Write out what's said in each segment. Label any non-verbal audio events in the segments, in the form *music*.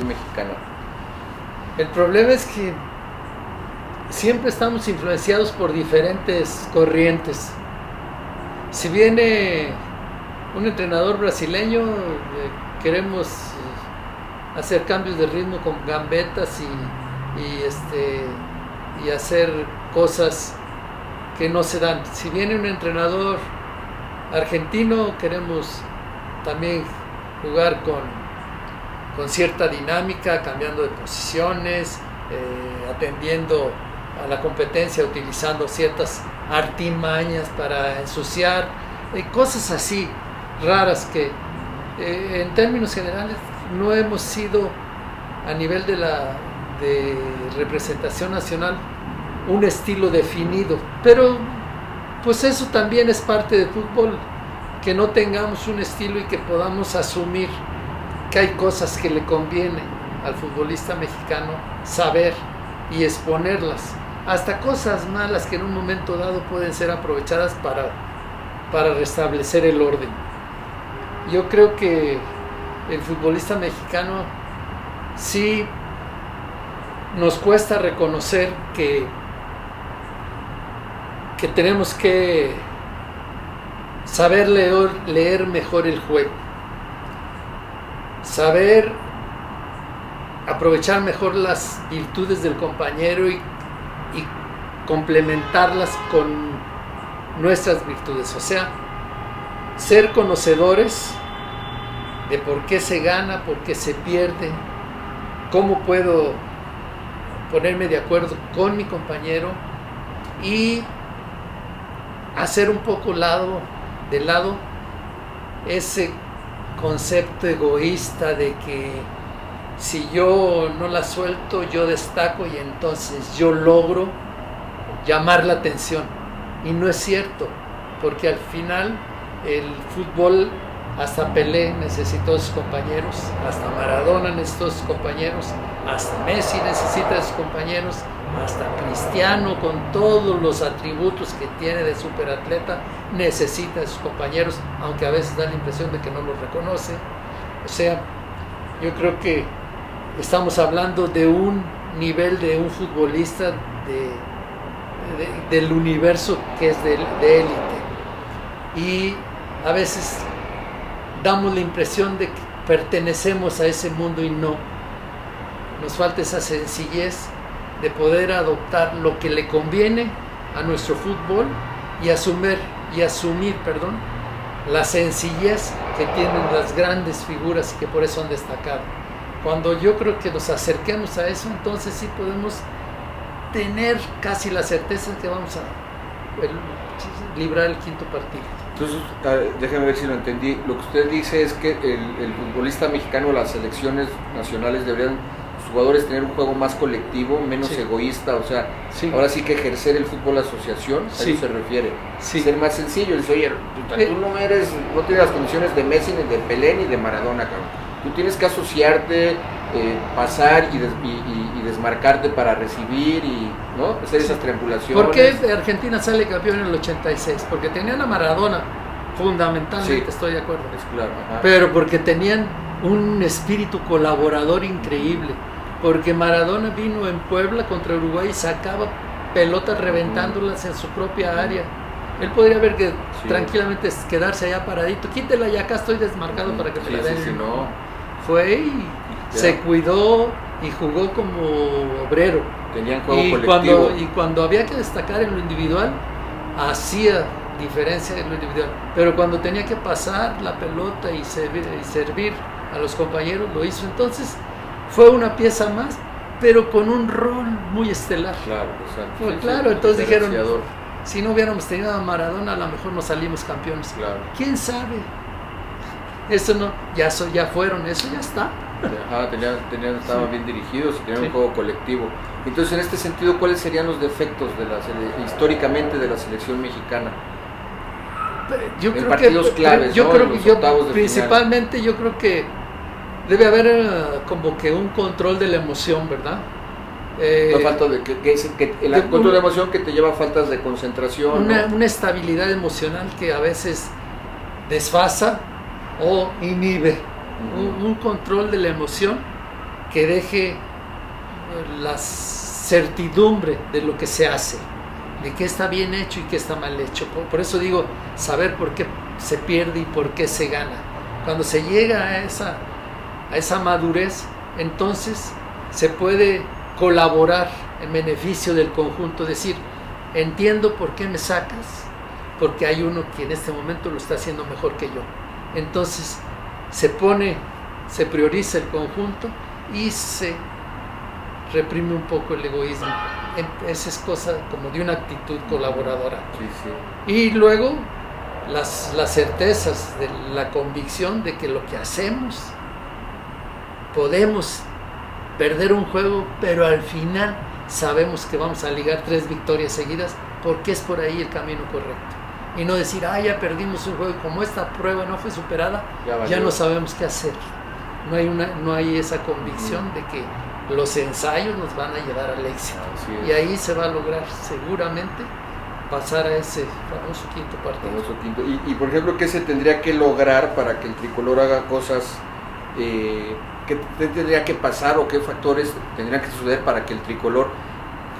mexicana? El problema es que siempre estamos influenciados por diferentes corrientes. Si viene un entrenador brasileño, eh, queremos hacer cambios de ritmo con gambetas y, este, y hacer cosas que no se dan. Si viene un entrenador argentino, queremos también jugar con, con cierta dinámica, cambiando de posiciones, eh, atendiendo a la competencia, utilizando ciertas artimañas para ensuciar, y cosas así raras que eh, en términos generales no hemos sido a nivel de la de representación nacional un estilo definido, pero pues eso también es parte del fútbol, que no tengamos un estilo y que podamos asumir que hay cosas que le conviene al futbolista mexicano saber y exponerlas, hasta cosas malas que en un momento dado pueden ser aprovechadas para, para restablecer el orden. Yo creo que el futbolista mexicano sí nos cuesta reconocer que, que tenemos que saber leer, leer mejor el juego, saber aprovechar mejor las virtudes del compañero y, complementarlas con nuestras virtudes, o sea, ser conocedores de por qué se gana, por qué se pierde, cómo puedo ponerme de acuerdo con mi compañero y hacer un poco lado de lado ese concepto egoísta de que si yo no la suelto, yo destaco y entonces yo logro llamar la atención. Y no es cierto, porque al final el fútbol hasta Pelé necesitó a sus compañeros, hasta Maradona necesitó sus compañeros, hasta Messi necesita a sus compañeros, hasta Cristiano con todos los atributos que tiene de superatleta necesita a sus compañeros, aunque a veces da la impresión de que no los reconoce. O sea, yo creo que estamos hablando de un nivel de un futbolista de, del universo que es de élite. Y a veces damos la impresión de que pertenecemos a ese mundo y no. Nos falta esa sencillez de poder adoptar lo que le conviene a nuestro fútbol y asumir, y asumir perdón, la sencillez que tienen las grandes figuras y que por eso han destacado. Cuando yo creo que nos acerquemos a eso, entonces sí podemos tener casi la certeza que vamos a librar el quinto partido. Entonces, déjeme ver si lo entendí. Lo que usted dice es que el, futbolista mexicano, las selecciones nacionales deberían los jugadores tener un juego más colectivo, menos egoísta, o sea, ahora sí que ejercer el fútbol asociación, a eso se refiere. Ser más sencillo, dice, oye, tú, eh. no eres, no tienes las condiciones de Messi, ni de Pelé, ni de Maradona, cabrón. Tú tienes que asociarte, eh, pasar y, y, desmarcarte para recibir y ¿no? hacer esas triangulaciones. ¿Por qué Argentina sale campeón en el 86? Porque tenían a Maradona, fundamentalmente estoy de acuerdo. Es claro, Pero porque tenían un espíritu colaborador increíble. Porque Maradona vino en Puebla contra Uruguay y sacaba pelotas reventándolas en su propia área. Él podría haber que tranquilamente quedarse allá paradito. Quítela ya acá estoy desmarcado para que me la den. no. Fue y se cuidó y jugó como obrero. Tenían juego y colectivo. Cuando, y cuando había que destacar en lo individual, hacía diferencia en lo individual. Pero cuando tenía que pasar la pelota y servir, y servir a los compañeros, lo hizo. Entonces, fue una pieza más, pero con un rol muy estelar. Claro, exacto. claro, entonces dijeron, si no hubiéramos tenido a Maradona, a lo mejor no salimos campeones. Claro. ¿Quién sabe? Eso no, ya, ya fueron, eso ya está. Ajá, tenían, tenían, estaban bien dirigidos y tenían un juego colectivo. Entonces, en este sentido, ¿cuáles serían los defectos de la históricamente de la selección mexicana? Yo en creo partidos que, claves, yo creo que yo, principalmente yo creo que debe haber eh, como que un control de la emoción, ¿verdad? Eh, falta de que, que, el control de emoción que te lleva a faltas de concentración. Una, una estabilidad emocional que a veces desfasa o inhibe un, control de la emoción que deje la certidumbre de lo que se hace, de qué está bien hecho y qué está mal hecho. Por, eso digo, saber por qué se pierde y por qué se gana. Cuando se llega a esa, a esa madurez, entonces se puede colaborar en beneficio del conjunto, decir, entiendo por qué me sacas, porque hay uno que en este momento lo está haciendo mejor que yo. Entonces se pone, se prioriza el conjunto y se reprime un poco el egoísmo. Esa es cosa como de una actitud colaboradora. Y luego las, las certezas de la convicción de que lo que hacemos podemos perder un juego, pero al final sabemos que vamos a ligar tres victorias seguidas porque es por ahí el camino correcto. Y no decir, ah, ya perdimos un juego como esta prueba no fue superada, ya, no sabemos qué hacer. No hay, una, no hay esa convicción de que los ensayos nos van a llevar al éxito. Y ahí se va a lograr seguramente pasar a ese famoso quinto partido. Y, por ejemplo, ¿qué se tendría que lograr para que el tricolor haga cosas? Eh, ¿Qué tendría que pasar o qué factores tendrían que suceder para que el tricolor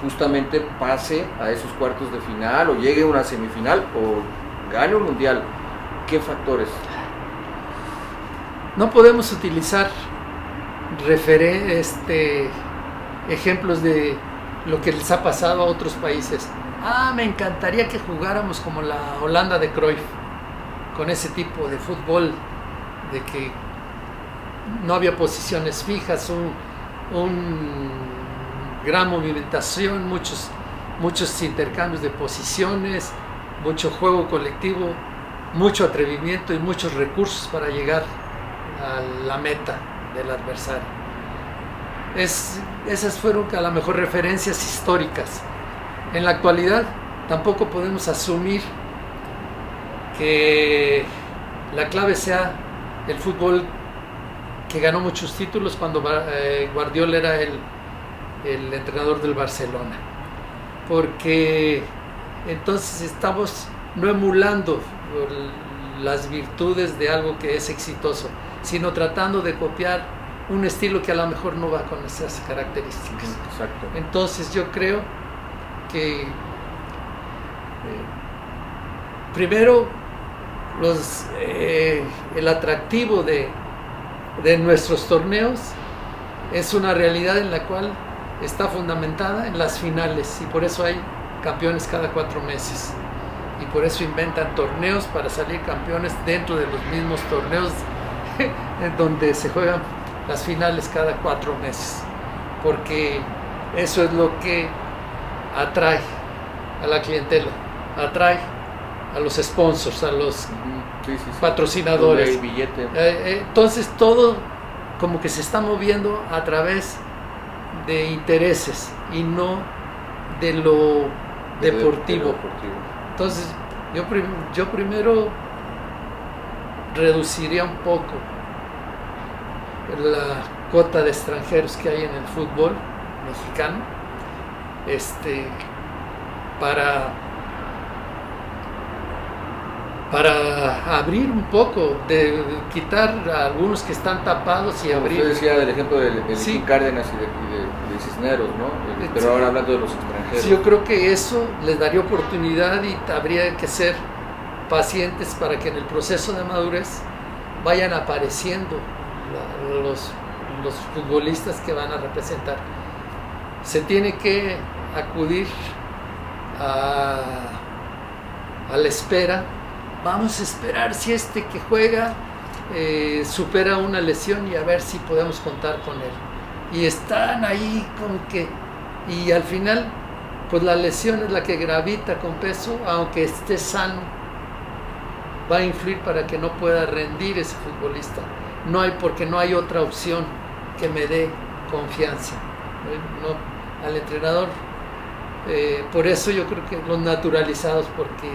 justamente pase a esos cuartos de final o llegue a una semifinal o gane un mundial? ¿Qué factores? No podemos utilizar este, ejemplos de lo que les ha pasado a otros países. Ah, me encantaría que jugáramos como la Holanda de Cruyff, con ese tipo de fútbol, de que no había posiciones fijas, un, gran movimentación, muchos, muchos intercambios de posiciones, mucho juego colectivo, mucho atrevimiento y muchos recursos para llegar a la meta del adversario. Es, esas fueron a lo mejor referencias históricas. En la actualidad tampoco podemos asumir que la clave sea el fútbol que ganó muchos títulos cuando eh, Guardiola era el, el entrenador del Barcelona. Porque entonces estamos no emulando las virtudes de algo que es exitoso, sino tratando de copiar un estilo que a lo mejor no va con esas características. Exacto. Entonces yo creo que eh, primero los, eh, el atractivo de, de nuestros torneos es una realidad en la cual está fundamentada en las finales y por eso hay campeones cada cuatro meses. Y por eso inventan torneos para salir campeones dentro de los mismos torneos *laughs* en donde se juegan las finales cada cuatro meses, porque eso es lo que atrae a la clientela, atrae a los sponsors, a los patrocinadores. Eh, eh, entonces todo como que se está moviendo a través de intereses y no de lo deportivo. Entonces yo, yo primero reduciría un poco la cuota de extranjeros que hay en el fútbol mexicano este para para abrir un poco, de quitar a algunos que están tapados y abrir. Usted decía del ejemplo de, Cárdenas y de, Cisneros, ¿no? Pero ahora hablando de los extranjeros. yo creo que eso les daría oportunidad y habría que ser pacientes para que en el proceso de madurez vayan apareciendo los, los futbolistas que van a representar. Se tiene que acudir a, a la espera. Vamos a esperar si este que juega eh, supera una lesión y a ver si podemos contar con él. Y están ahí con que, y al final, pues la lesión es la que gravita con peso, aunque esté sano va a influir para que no pueda rendir ese futbolista. No hay porque no hay otra opción que me dé confianza. No, al entrenador, eh, por eso yo creo que los naturalizados, porque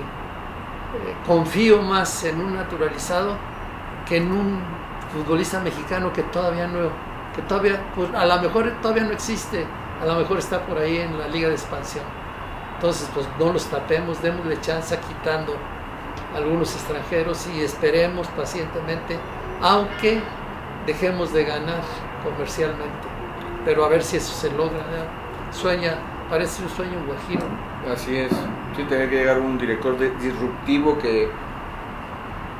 confío más en un naturalizado que en un futbolista mexicano que todavía no, que todavía, pues a lo mejor todavía no existe, a lo mejor está por ahí en la liga de expansión. Entonces, pues no los tapemos, démosle chance quitando algunos extranjeros y esperemos pacientemente, aunque dejemos de ganar comercialmente. pero a ver si eso se logra. Sueña, parece un sueño guajiro. Así es, sí, tiene que llegar un director disruptivo que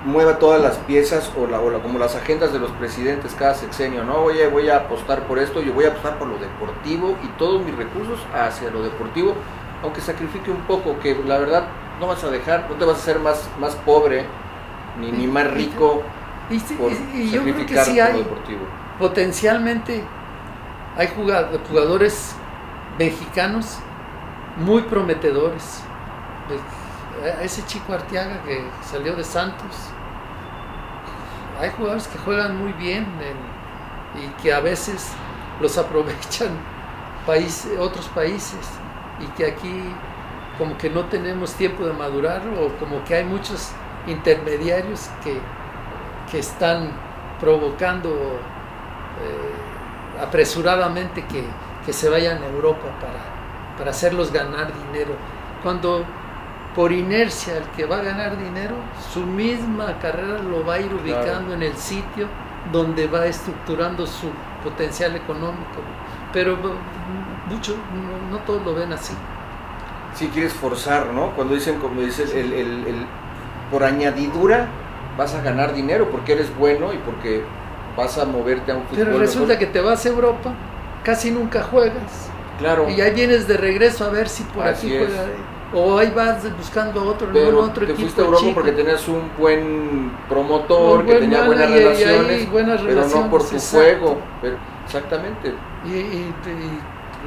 mueva todas las piezas o, la, o como las agendas de los presidentes cada sexenio, ¿no? Oye, voy a apostar por esto, yo voy a apostar por lo deportivo y todos mis recursos hacia lo deportivo, aunque sacrifique un poco, que la verdad no vas a dejar, no te vas a hacer más, más pobre ni, ni más rico y, por y, yo creo que sí hay, deportivo. Potencialmente hay jugadores mexicanos muy prometedores. Ese chico Arteaga que salió de Santos, hay jugadores que juegan muy bien y que a veces los aprovechan otros países y que aquí como que no tenemos tiempo de madurar o como que hay muchos intermediarios que, que están provocando eh, apresuradamente que, que, se vayan a Europa para, para hacerlos ganar dinero. Cuando por inercia el que va a ganar dinero, su misma carrera lo va a ir ubicando en el sitio donde va estructurando su potencial económico. Pero muchos, no, no todos lo ven así si quieres forzar, ¿no? Cuando dicen, como dices, el, el, el, por añadidura vas a ganar dinero porque eres bueno y porque vas a moverte a un fútbol. Pero resulta que te vas a Europa, casi nunca juegas. Claro. Y ahí vienes de regreso a ver si por aquí juega. O ahí vas buscando otro, Pero otro te fuiste a Europa porque tenías un buen promotor, que tenía buenas relaciones, buenas pero no por tu juego. Pero, exactamente. y, y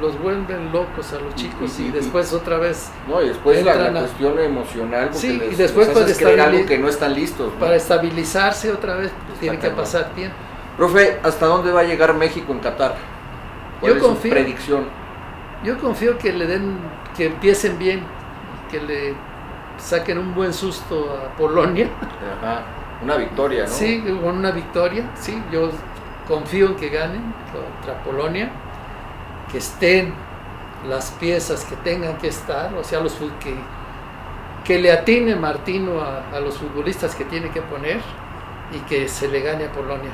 los vuelven locos a los chicos y, después otra vez no y después la, cuestión emocional sí y después para algo que no están listos para estabilizarse otra vez tiene que pasar tiempo. Profe hasta dónde va a llegar México en Qatar yo confío predicción yo confío que le den que empiecen bien que le saquen un buen susto a Polonia Ajá. una victoria ¿no? sí con una victoria sí yo confío en que ganen contra Polonia que estén las piezas que tengan que estar, o sea, los que, que le atine Martino a, los futbolistas que tiene que poner y que se le gane a Polonia.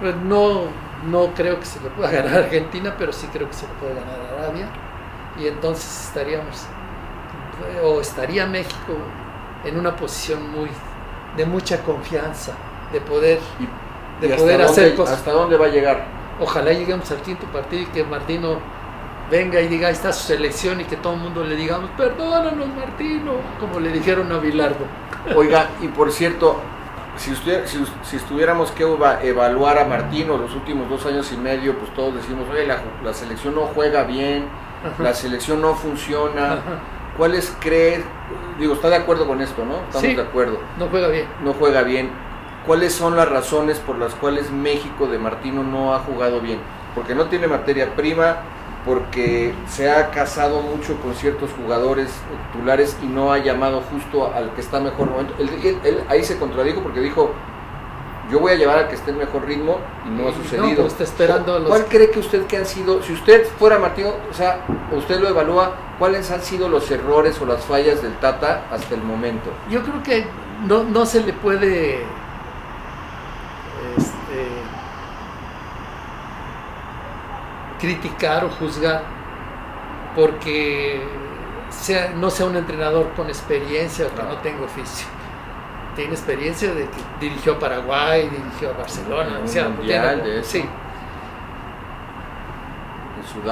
Pues no, no creo que se le pueda *laughs* ganar a Argentina, pero sí creo que se le puede ganar a Arabia. Y entonces estaríamos, o estaría México en una posición muy de mucha confianza, de poder, de poder hacer cosas. ¿Hasta dónde va a llegar? Ojalá lleguemos al quinto partido y que Martino venga y diga, ahí está su selección y que todo el mundo le digamos, perdónanos Martino, como le dijeron a Bilardo. Oiga, y por cierto, si, usted, si, estuviéramos que evaluar a Martino los últimos dos años y medio, pues todos decimos, oye, la, selección no juega bien, la selección no funciona. ¿Cuáles cree? Digo, está de acuerdo con esto, ¿no? Estamos de acuerdo. No juega bien. No juega bien ¿Cuáles son las razones por las cuales México de Martino no ha jugado bien? Porque no tiene materia prima, porque se ha casado mucho con ciertos jugadores titulares y no ha llamado justo al que está mejor momento. Él, ahí se contradijo porque dijo, yo voy a llevar al que esté en mejor ritmo y no ha sucedido. está esperando ¿Cuál cree que usted que han sido, si usted fuera Martino, o sea, usted lo evalúa, cuáles han sido los errores o las fallas del Tata hasta el momento? Yo creo que no, no se le puede este, criticar o juzgar porque sea, no sea un entrenador con experiencia o que no tenga oficio. Tiene experiencia de que dirigió a Paraguay, dirigió a Barcelona, o sea, sí.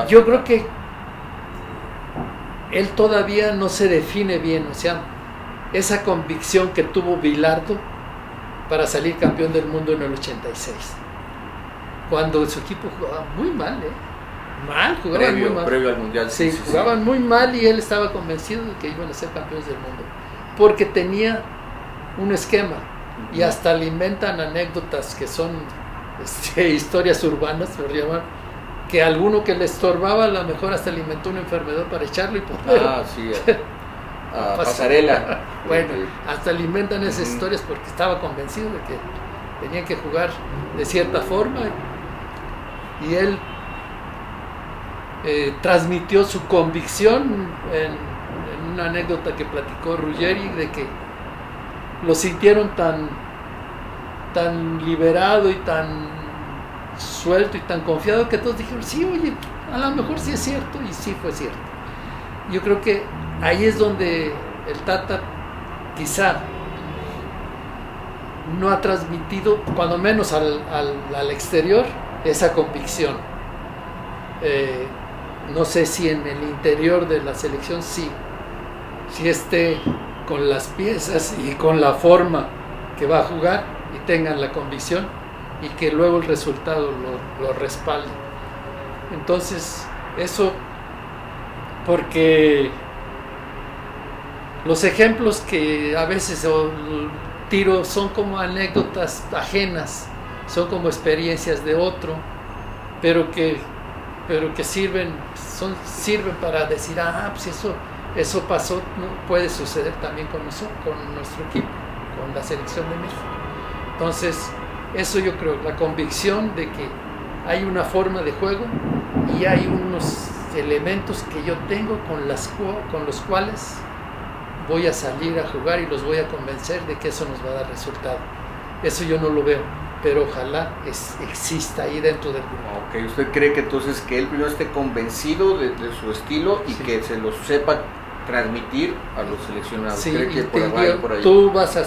Yo creo que él todavía no se define bien, o sea, esa convicción que tuvo Bilardo para salir campeón del mundo en el 86. Cuando su equipo jugaba muy mal, ¿eh? Mal, jugaban muy mal. Previo al Mundial. Sí, jugaban muy mal y él estaba convencido de que iban a ser campeones del mundo. Porque tenía un esquema. Y hasta le inventan anécdotas que son este, *laughs* historias urbanas, por llamar, que alguno que le estorbaba, a lo mejor hasta le inventó una enfermedad para echarlo y poder. Ah, sí. Eh. *laughs* pasarela. *laughs* bueno, hasta le inventan esas historias porque estaba convencido de que tenían que jugar de cierta forma y él eh, transmitió su convicción en, una anécdota que platicó Ruggeri de que lo sintieron tan tan liberado y tan suelto y tan confiado que todos dijeron, sí, oye, a lo mejor sí es cierto y sí fue cierto. Yo creo que ahí es donde el Tata quizá no ha transmitido, cuando menos al, al, exterior, esa convicción. Eh, no sé si en el interior de la selección sí, si esté con las piezas y con la forma que va a jugar y tengan la convicción y que luego el resultado lo, respalde. Entonces, eso porque los ejemplos que a veces tiro son como anécdotas ajenas, son como experiencias de otro, pero que, pero que sirven, son, sirven para decir, ah, pues eso, eso pasó, ¿no? puede suceder también con, nosotros, con nuestro equipo, con la selección de México. Entonces, eso yo creo, la convicción de que hay una forma de juego y hay unos elementos que yo tengo con, las, con los cuales voy a salir a jugar y los voy a convencer de que eso nos va a dar resultado. Eso yo no lo veo, pero ojalá es, exista ahí dentro del grupo. Ok, ¿usted cree que entonces que él primero esté convencido de, su estilo y que se lo sepa transmitir a los seleccionados? Sí, que por, ahí? tú vas a...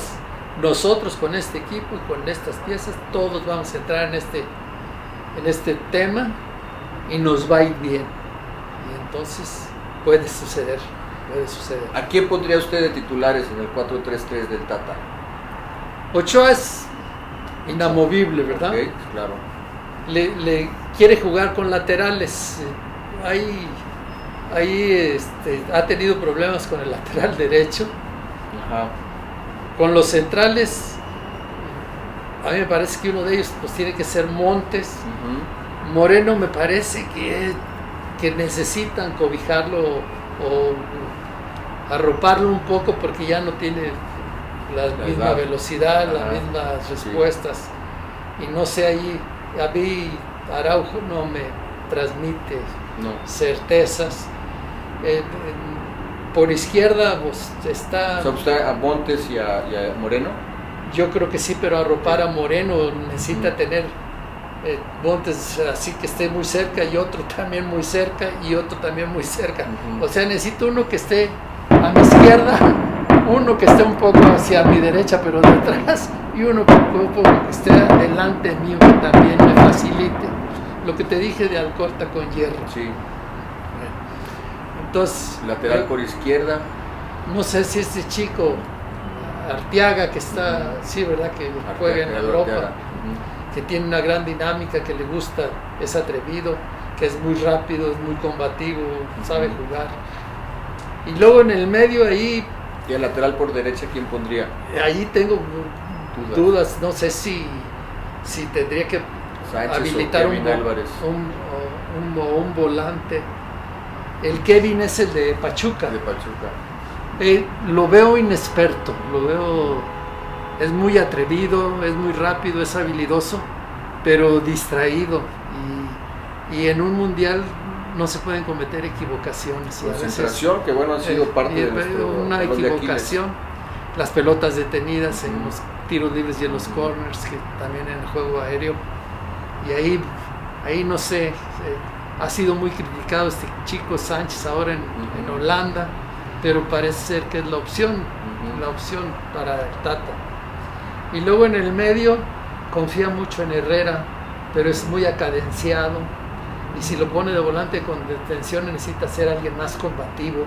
Nosotros con este equipo y con estas piezas, todos vamos a entrar en este, en este tema y nos va a ir bien. Y entonces puede suceder puede suceder. ¿A quién pondría usted de titulares en el 4-3-3 del Tata? Ochoa es inamovible, ¿verdad? claro. Le, quiere jugar con laterales. Ahí, ahí este, ha tenido problemas con el lateral derecho. Ajá. Con los centrales, a mí me parece que uno de ellos pues tiene que ser Montes. Moreno me parece que, que necesitan cobijarlo o arroparlo un poco porque ya no tiene la, misma velocidad, las mismas respuestas. Y no sé ahí, a mí Araujo no me transmite certezas. Eh, por izquierda pues, está... a Montes y a, Moreno? Yo creo que sí, pero arropar a Moreno necesita tener eh, Montes así que esté muy cerca y otro también muy cerca y otro también muy cerca. O sea, necesito uno que esté a mi izquierda, *laughs* uno que esté un poco hacia mi derecha pero detrás y uno que, esté delante mío que también me facilite. Lo que te dije de Alcorta con hierro. Sí. Entonces. Lateral por izquierda. No sé si este chico, Arteaga, que está, sí, ¿verdad? Que juega en Europa, que tiene una gran dinámica, que le gusta, es atrevido, que es muy rápido, es muy combativo, sabe jugar y luego en el medio ahí... ¿Y el lateral por derecha quién pondría? Ahí tengo dudas, no sé si, si tendría que habilitar un, un, un, volante. El Kevin es el de Pachuca. De Pachuca. Eh, lo veo inexperto, lo veo... Es muy atrevido, es muy rápido, es habilidoso, pero distraído. Y, y en un mundial no se pueden cometer equivocaciones. Concentración, que bueno, ha sido eh, parte de nuestro, Una equivocación, las pelotas detenidas en los tiros libres y en los corners, que también en el juego aéreo. Y ahí, ahí no sé, eh, ha sido muy criticado este chico Sánchez ahora en, Holanda, pero parece ser que es la opción, la opción para el Tata. Y luego en el medio confía mucho en Herrera, pero es muy acadenciado y si lo pone de volante con detención necesita ser alguien más combativo.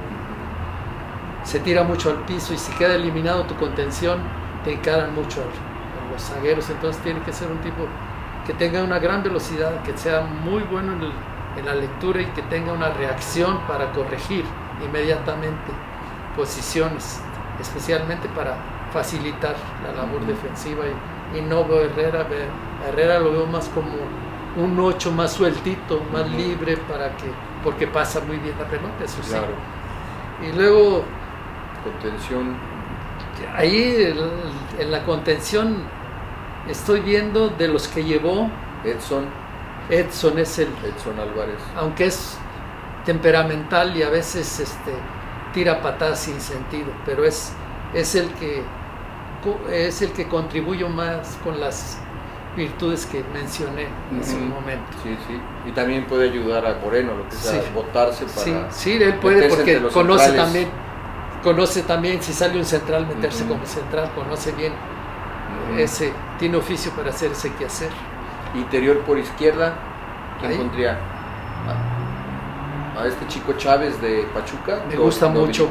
Se tira mucho al piso y si queda eliminado tu contención, te encaran mucho a los zagueros. Entonces tiene que ser un tipo que tenga una gran velocidad, que sea muy bueno en, en la lectura y que tenga una reacción para corregir inmediatamente posiciones, especialmente para facilitar la labor defensiva. Y, y no veo Herrera, Herrera lo veo más como un 8 más sueltito, más libre para que, porque pasa muy bien la pelota, eso sí. Y luego... Contención. Ahí en la contención estoy viendo de los que llevó. Edson. Edson es el... Edson Álvarez. Aunque es temperamental y a veces este, tira patadas sin sentido, pero es, es el que es el que contribuye más con las virtudes que mencioné en ese momento. Sí, sí. Y también puede ayudar a Moreno, lo que sea, votarse para. Sí, sí, él puede porque conoce también, conoce también si sale un central, meterse como central, conoce bien ese, tiene oficio para hacer ese quehacer. Interior por izquierda, ¿quién pondría? A, este chico Chávez de Pachuca. Me gusta mucho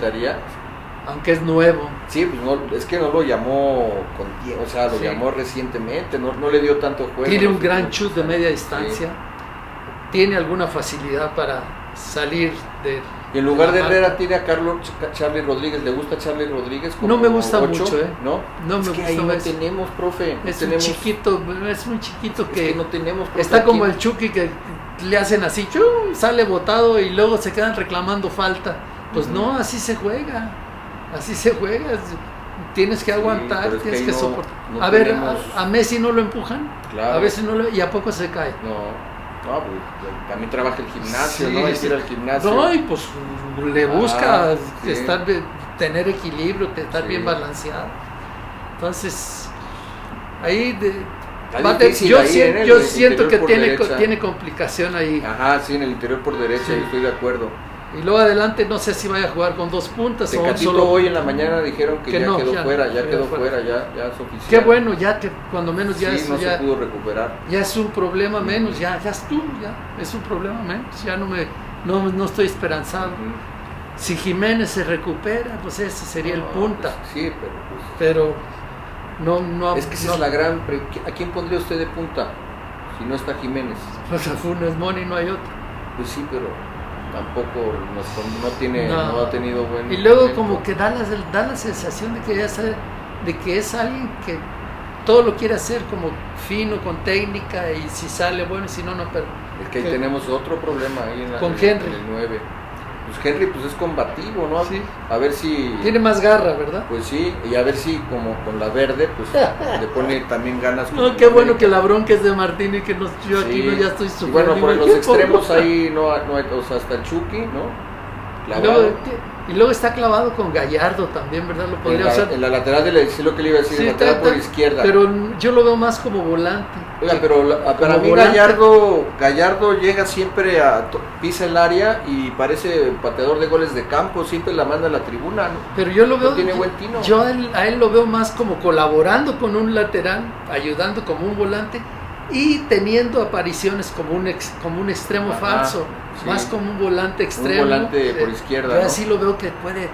aunque es nuevo. Sí, pues no, es que no lo llamó con o sea, lo llamó recientemente, no, no, le dio tanto juego. Tiene un gran chut de media distancia, tiene alguna facilidad para salir de... Y en lugar de Herrera tiene a Carlos Charlie Rodríguez, ¿le gusta Charlie Rodríguez? no me gusta mucho, ¿eh? ¿No? No es me que ahí no tenemos, profe. es un chiquito, es un chiquito que, no tenemos. está como el Chucky que le hacen así, sale botado y luego se quedan reclamando falta. Pues no, así se juega. Así se juega. Tienes que aguantar, tienes que, soportar. a ver, a, Messi no lo empujan. A veces no lo, y a poco se cae. No, no, pues, también trabaja el gimnasio, ¿no? Ir al gimnasio. No, y pues le busca ah, estar, tener equilibrio, estar bien balanceado. Entonces, ahí de, yo, siento, yo siento que tiene, tiene complicación ahí. Ajá, sí, en el interior por derecha, estoy de acuerdo. Y luego adelante no sé si vaya a jugar con dos puntas o solo hoy en la mañana dijeron que, ya quedó fuera, ya quedó fuera, ya, ya es oficial. Qué bueno, ya que cuando menos ya sí, no se pudo recuperar. Ya es un problema menos, ya, ya es tú, ya es un problema menos, ya no me no, no estoy esperanzado. Si Jiménez se recupera, pues ese sería el punta. Pues, sí, pero pues, pero no no Es que esa es la gran ¿a quién pondría usted de punta? Si no está Jiménez. Pues a Funes Moni no hay otro. Pues sí, pero tampoco no, tiene, no. ha tenido buen. Y luego, como que da la, da la sensación de que, ya sabe, de que es alguien que todo lo quiere hacer como fino, con técnica, y si sale bueno, y si no, no, pero. Es que ahí tenemos otro problema ahí en, con Henry. el 9 pues Henry pues es combativo, ¿no? Sí. A ver si... Tiene más garra, ¿verdad? Pues sí, y a ver si como con la verde, pues *laughs* le pone también ganas. No, qué bueno que la bronca es de Martín y que nos, yo aquí no, ya estoy sufriendo. bueno, por los *laughs* extremos ahí no, no hay, o sea, hasta el Chucky, ¿no? Y luego, está clavado con Gallardo también, ¿verdad? Lo podría en la, En la lateral de la, lo que le iba a decir, en la lateral por izquierda. Pero yo lo veo más como volante. Oiga, pero para mí Gallardo, Gallardo llega siempre a pisa el área y parece pateador de goles de campo, siempre la manda a la tribuna. ¿no? Pero yo lo veo. tiene buen tino. Yo a él, lo veo más como colaborando con un lateral, ayudando como un volante y teniendo apariciones como un ex, como un extremo falso, más como un volante extremo. Un volante por izquierda. Yo así lo veo que puede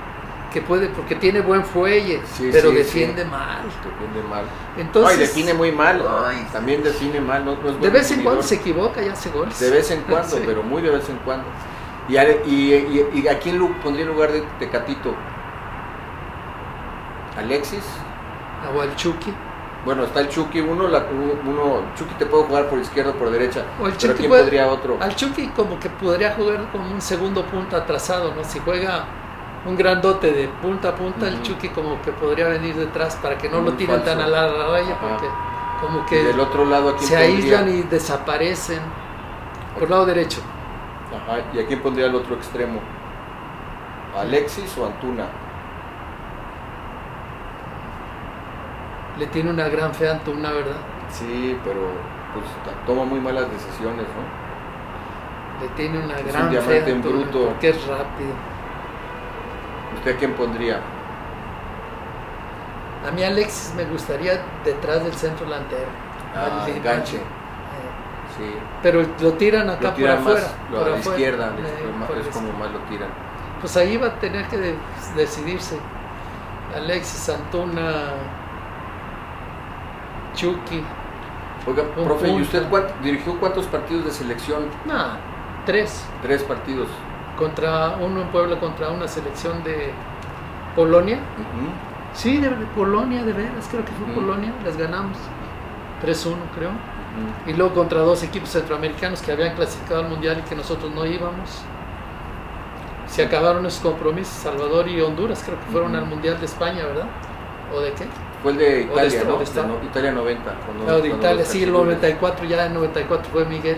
que puede, porque tiene buen fuelle, pero defiende mal. Defiende mal. Entonces, Ay, define muy mal, también define mal. No, de vez en cuando se equivoca y hace goles. De vez en cuando, *laughs* pero muy de vez en cuando. ¿Y a, y, y, a quién pondría en lugar de Tecatito? ¿Alexis? O al Chucky. Bueno, está el Chucky, uno, la, uno, Chucky te puede jugar por izquierda o por derecha, o el pero ¿quién podría otro? Al Chucky como que podría jugar como un segundo punta atrasado, ¿no? Si juega un grandote de punta a punta, el Chucky como que podría venir detrás para que no lo tiren tan a la raya, porque como que del otro lado se aíslan y desaparecen por el lado derecho. Ajá, ¿y a quién pondría el otro extremo? ¿Alexis o Antuna? Le tiene una gran fe a Antuna, ¿verdad? Sí, pero pues toma muy malas decisiones, ¿no? Le tiene una gran fe a Antuna, bruto. porque es rápido. ¿Usted a quién pondría? A mí Alexis me gustaría detrás del centro delantero. Ah, enganche. Eh, sí. Pero lo tiran acá por afuera. Más, a la izquierda, eh, es como más lo tiran. Pues ahí va a tener que decidirse. Alexis, Antuna, Chucky. Oiga, profe, ¿y usted dirigió cuántos partidos de selección? No, tres. Tres partidos contra uno en Puebla contra una selección de Polonia. Sí, de, Polonia, de veras, creo que fue Polonia, les ganamos 3-1 creo. Y luego contra dos equipos centroamericanos que habían clasificado al Mundial y que nosotros no íbamos. Se acabaron esos compromisos, Salvador y Honduras creo que fueron al Mundial de España, ¿verdad? ¿O de qué? Fue el de Italia, ¿no? Italia 90. no, de Italia, sí, el 94, ya en 94 fue Miguel.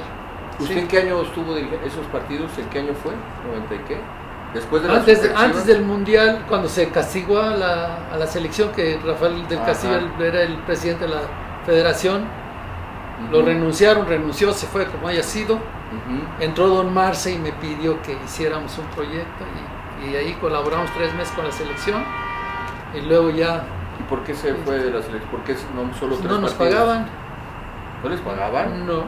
¿Usted en qué año estuvo dirigiendo esos partidos? ¿En qué año fue? ¿90 y qué? Después de antes, antes del Mundial, cuando se castigó a la, a la selección, que Rafael del Castillo era el presidente de la federación, Lo renunciaron, renunció, se fue como haya sido. Entró Don Marce y me pidió que hiciéramos un proyecto y, ahí colaboramos tres meses con la selección y luego ya... ¿Y por qué se fue de la selección? ¿Por qué no solo tres No nos pagaban. ¿No les pagaban? No,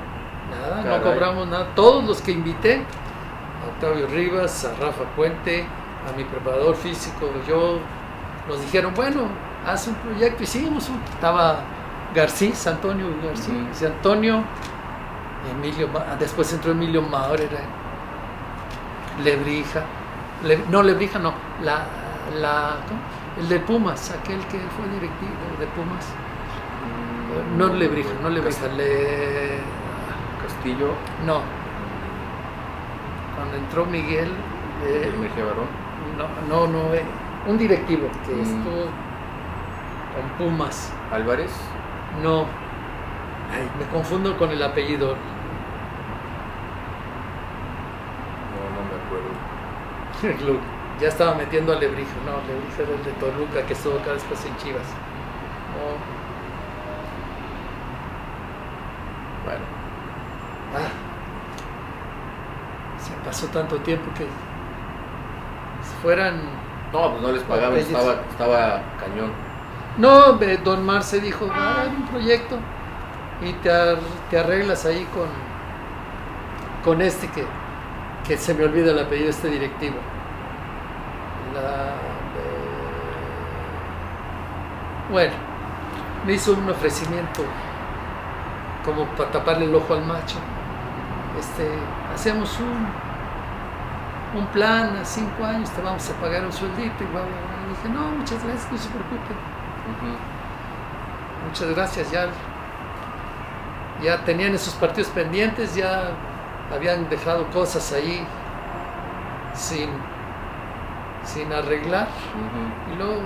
nada, no cobramos nada. Todos los que invité, a Octavio Rivas, a Rafa Puente, a mi preparador físico, yo, nos dijeron, bueno, haz un proyecto, hicimos un, estaba Garcís, Antonio García, Antonio, Emilio, después entró Emilio Maurer, Lebrija, no Lebrija no, la, la, el de Pumas, aquel que fue directivo de Pumas, mm, no Lebrija, no Lebrija, le... Castillo, no, cuando entró Miguel, eh, no, no, no, eh, un directivo que mm. estuvo con Pumas. Álvarez. No. me confundo con el apellido. No, no me acuerdo. *laughs* ya estaba metiendo a Lebrijo. No, Lebrijo era el de Toluca que estuvo acá después en Chivas. Bueno. Ah. Se pasó tanto tiempo que fueran. No, pues no les pagaban, estaba, estaba cañón. No, don Marce dijo, ah, hay un proyecto y te, arreglas ahí con, con este que, que se me olvida el apellido de este directivo. Bueno, me hizo un ofrecimiento como para taparle el ojo al macho. Este, hacemos un, un plan a cinco años, te vamos a pagar un sueldito y bla, dije, no, muchas gracias, no se preocupe. Muchas gracias, ya, ya tenían esos partidos pendientes, ya habían dejado cosas ahí sin, sin arreglar. Y luego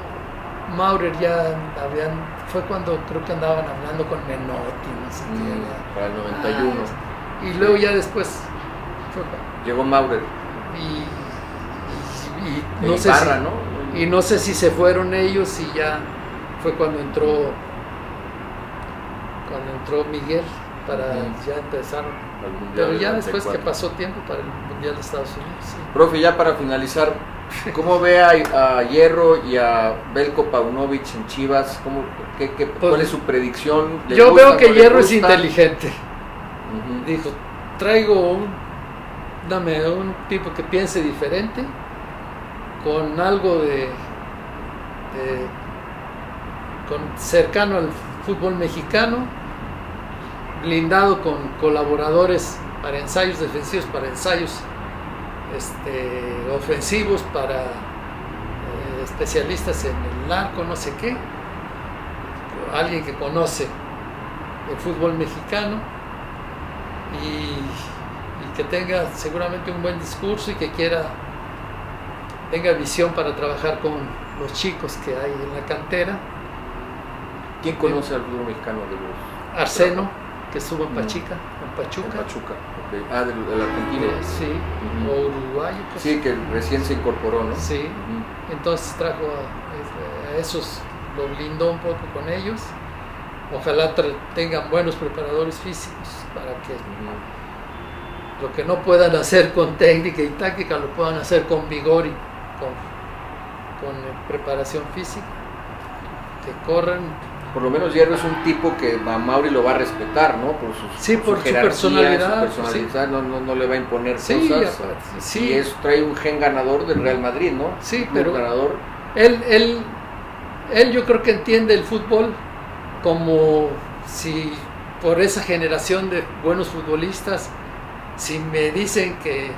Maurer ya habían, fue cuando creo que andaban hablando con Menotti, no Para el 91. Ah, y luego ya después Llegó Maurer. Y, no sé y no sé si se fueron ellos y ya fue cuando entró cuando entró Miguel para ya empezar. Pero ya después que pasó tiempo para el mundial de Estados Unidos profe ya para finalizar ¿Cómo ve a, Hierro y a Belko Paunovic en Chivas? ¿Cómo, qué, qué, pues ¿Cuál es su predicción? Yo veo que Hierro es inteligente. Dijo, traigo un, dame un tipo que piense diferente, con algo de con, cercano al fútbol mexicano, blindado con colaboradores para ensayos defensivos, para ensayos este, ofensivos, para eh, especialistas en el arco, no sé qué, alguien que conoce el fútbol mexicano y, que tenga seguramente un buen discurso y que quiera, tenga visión para trabajar con los chicos que hay en la cantera ¿Quién conoce al fútbol mexicano de los? Arseno, que estuvo en Pachica, en Pachuca. En Pachuca, Ah, del, argentino. Eh, sí, o uruguayo. Pues. Sí, que recién se incorporó, ¿no? Sí, entonces trajo a, esos, lo blindó un poco con ellos. Ojalá tengan buenos preparadores físicos para que lo que no puedan hacer con técnica y táctica lo puedan hacer con vigor y con, con preparación física. Que corran por lo menos Hierro es un tipo que a Mauri lo va a respetar, ¿no? Por, sus, sí, por, su, personalidad. no, no, no, le va a imponer cosas. Sí. Y eso trae un gen ganador del Real Madrid, ¿no? Sí, pero ganador. Él, él, él yo creo que entiende el fútbol como si por esa generación de buenos futbolistas, si me dicen que,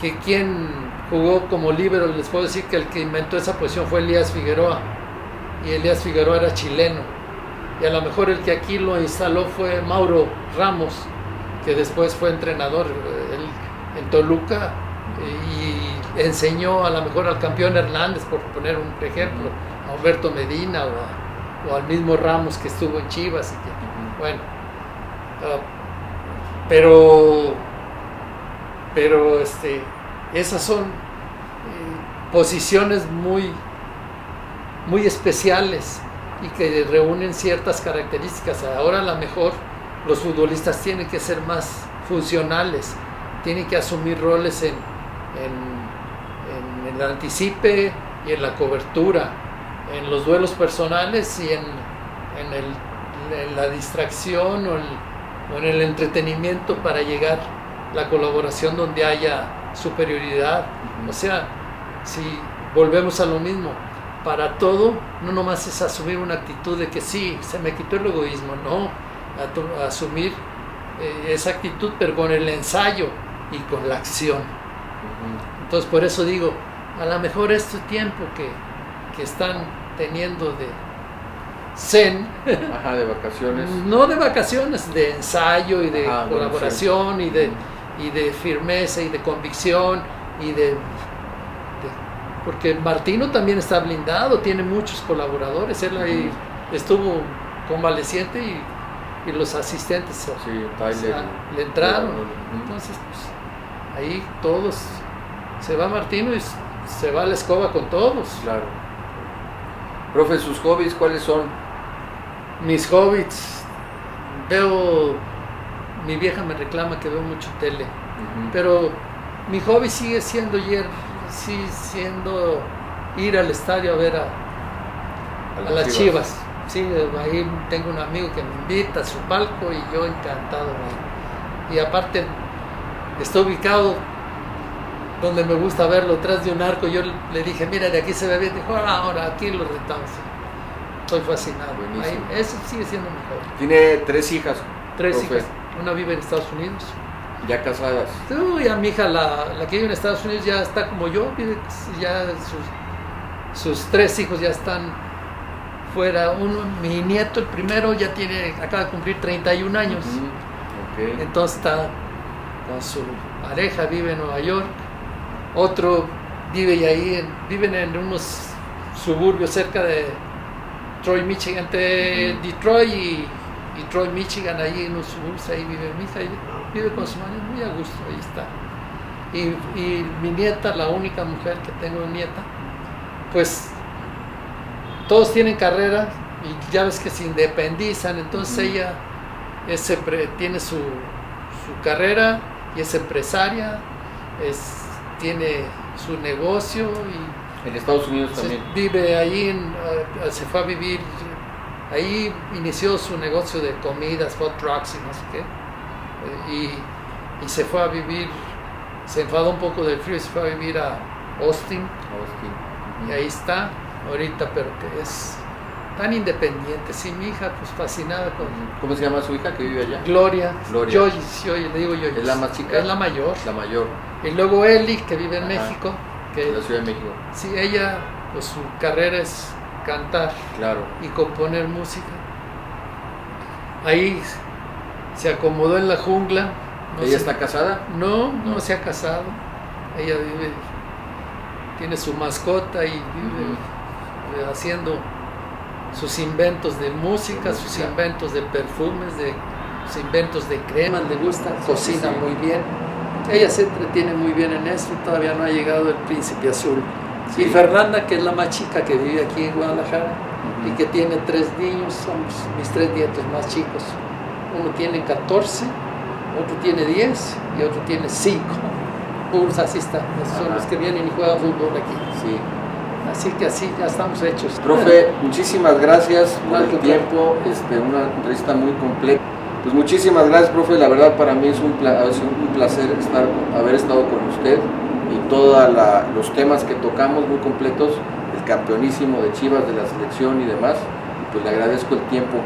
que quien jugó como líbero, les puedo decir que el que inventó esa posición fue Elías Figueroa y Elías Figueroa era chileno. Y a lo mejor el que aquí lo instaló fue Mauro Ramos, que después fue entrenador eh, en Toluca y enseñó a lo mejor al campeón Hernández, por poner un ejemplo, a Humberto Medina o, al mismo Ramos que estuvo en Chivas. Y que, bueno, ah, pero, pero este, esas son eh, posiciones muy muy especiales y que reúnen ciertas características. Ahora a lo mejor los futbolistas tienen que ser más funcionales, tienen que asumir roles en, en, el anticipe y en la cobertura, en los duelos personales y en, en, la distracción o, en el entretenimiento para llegar la colaboración donde haya superioridad. O sea, si volvemos a lo mismo, para todo no nomás es asumir una actitud de que sí, se me quitó el egoísmo, no, asumir eh, esa actitud, pero con el ensayo y con la acción. Entonces, por eso digo, a lo mejor este tiempo que, están teniendo de zen, de vacaciones. *laughs* No de vacaciones, de ensayo y de colaboración y, de, y de firmeza y de convicción y de porque Martino también está blindado, tiene muchos colaboradores, él ahí estuvo convaleciente y y los asistentes le entraron. Entonces, pues, ahí todos, se va Martino y se va a la escoba con todos. Claro. Profe, sus hobbies, ¿cuáles son? Mis hobbies, veo, mi vieja me reclama que veo mucho tele, pero mi hobby sigue siendo, sigue siendo ir al estadio a ver a, las chivas Sí, ahí tengo un amigo que me invita a su palco y yo encantado. Y aparte, está ubicado donde me gusta verlo, tras de un arco. Yo le dije, mira, de aquí se ve bien. Dijo, ah, ahora aquí lo retamos. Estoy fascinado. Ahí, eso sigue siendo mejor. Tiene tres hijas. Tres hijas. Una vive en Estados Unidos. ¿Ya casadas? Uy, a mi hija, la, la, que vive en Estados Unidos, ya está como yo. Ya sus, sus tres hijos ya están fuera uno, mi nieto, el primero, ya tiene, acaba de cumplir 31 años. Entonces está con su pareja, vive en Nueva York. Otro vive ahí, viven en unos suburbios cerca de Troy, Michigan, entre Detroit y, Troy, Michigan, ahí en unos suburbios, ahí vive mi hija, vive con su marido muy a gusto, ahí está. Y, y mi nieta, la única mujer que tengo nieta, pues todos tienen carrera y ya ves que se independizan, entonces ella tiene su, carrera y es empresaria, es, tiene su negocio y... En Estados Unidos también. Vive ahí, eh, se fue a vivir, ahí inició su negocio de comidas, hot trucks y no sé qué, eh, y, y se fue a vivir, se enfadó un poco del frío y se fue a vivir a Austin. Austin. Y ahí está ahorita, pero que es tan independiente. Sí, mi hija, pues fascinada con. ¿Cómo se llama su hija que vive allá? Gloria. Gloria. le digo yo. ¿Es la más chica? Es la mayor. La mayor. Y luego Eli, que vive en México. Que, en la Ciudad de México. Sí, ella, pues su carrera es cantar. Claro. Y componer música. Ahí se acomodó en la jungla. ¿Ella está casada? No, no, se ha casado. Ella vive, tiene su mascota y vive. Haciendo sus inventos de música, sus inventos de perfumes, de, sus inventos de crema, le gusta, cocina muy bien. Ella se entretiene muy bien en esto, todavía no ha llegado el príncipe azul. Y Fernanda, que es la más chica que vive aquí en Guadalajara y que tiene tres niños, somos mis tres nietos más chicos. Uno tiene 14, otro tiene 10 y otro tiene 5. Puros así están, son los que vienen y juegan fútbol aquí. Sí. Así que así ya estamos hechos. Profe, muchísimas gracias por el tiempo, este, una entrevista muy completa. Pues muchísimas gracias, profe. La verdad para mí es un, un placer estar, haber estado con usted y todos los temas que tocamos muy completos, el campeonísimo de Chivas, de la selección y demás. Pues le agradezco el tiempo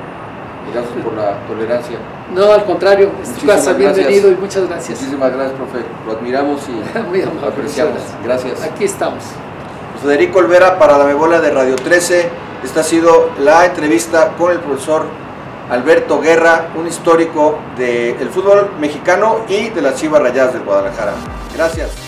y gracias por la tolerancia. No, al contrario, es bienvenido y muchas gracias. Muchísimas gracias, profe. Lo admiramos y *laughs* muy lo apreciamos. Gracias. Aquí estamos. Federico Olvera para la Mebola de Radio 13. Esta ha sido la entrevista con el profesor Alberto Guerra, un histórico del fútbol mexicano y de las Chivas Rayadas del Guadalajara. Gracias.